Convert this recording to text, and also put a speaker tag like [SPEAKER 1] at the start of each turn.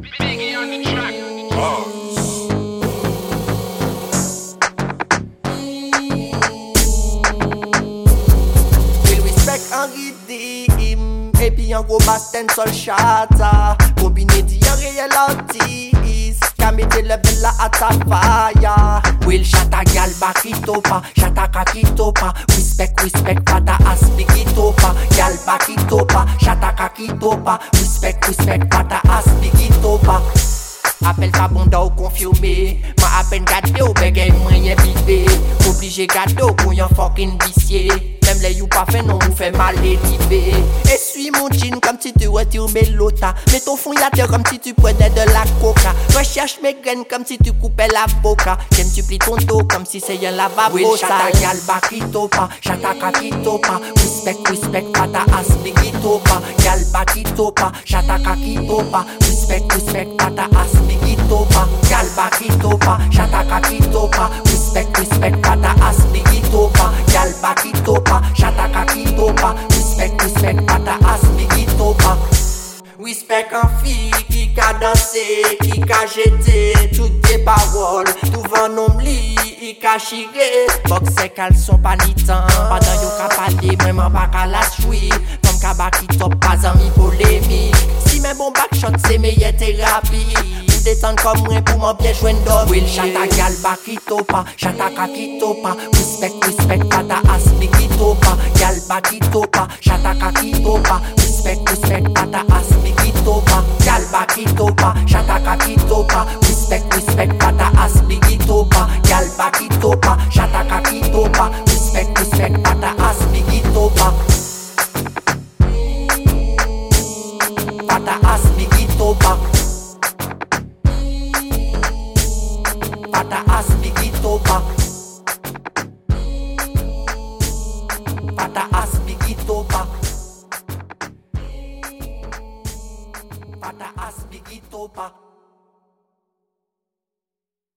[SPEAKER 1] Biggie on
[SPEAKER 2] gro basten sol chata Kombine di an reyel artist Ka mette level la at a faya Will chata gal bakito pa Chata kakito pa Respect, respect pata aspigito pa Gal bakito pa Chata kakito pa Respect, respect pata aspigito pa pa Apel pa bonda ou konfirme Ma apen gade ou begen mwenye bibe Oblije gade ou pou yon fokin bisye même pas fait non vous fait mal et Essuie mon jean comme si tu étais une melota. Mets ton fond la terre comme si tu prenais de la coca. Recherche mes graines comme si tu coupais la boca. J'aime tu plies ton dos comme si c'est un lavabo. Oui, ça y a le bas qui topa. J'attaque à qui topa. Respect, respect, pas ta asmi qui topa. Y'a le bas qui. J'attaque à qui. Respect, respect, pas ta asmi qui topa. Y'a le bas. J'attaque à qui chata Jataka kitopa Respect, respect, pata as mi kitopa Respect an fi ki ka danse Ki ka jete Tout de parol Touvan nom li I ka shire Bokse kal son palitan Padan yo ka pale Mweman pa ka las chwi Kom ka baki top Pazan mi polemi Si men bon back shot se meye terapi Detan kom mwen pou mwen bien jwen do Will chata gal bakito pa, chata kakito pa Respect, respect, pata asbigito pa Gal bakito pa, chata kakito Respect, respect, pata asbigito pa Gal bakito pa, chata kakito pa Respect, respect, pa Respect, respect, pata asbigito pa Pata asbigito pa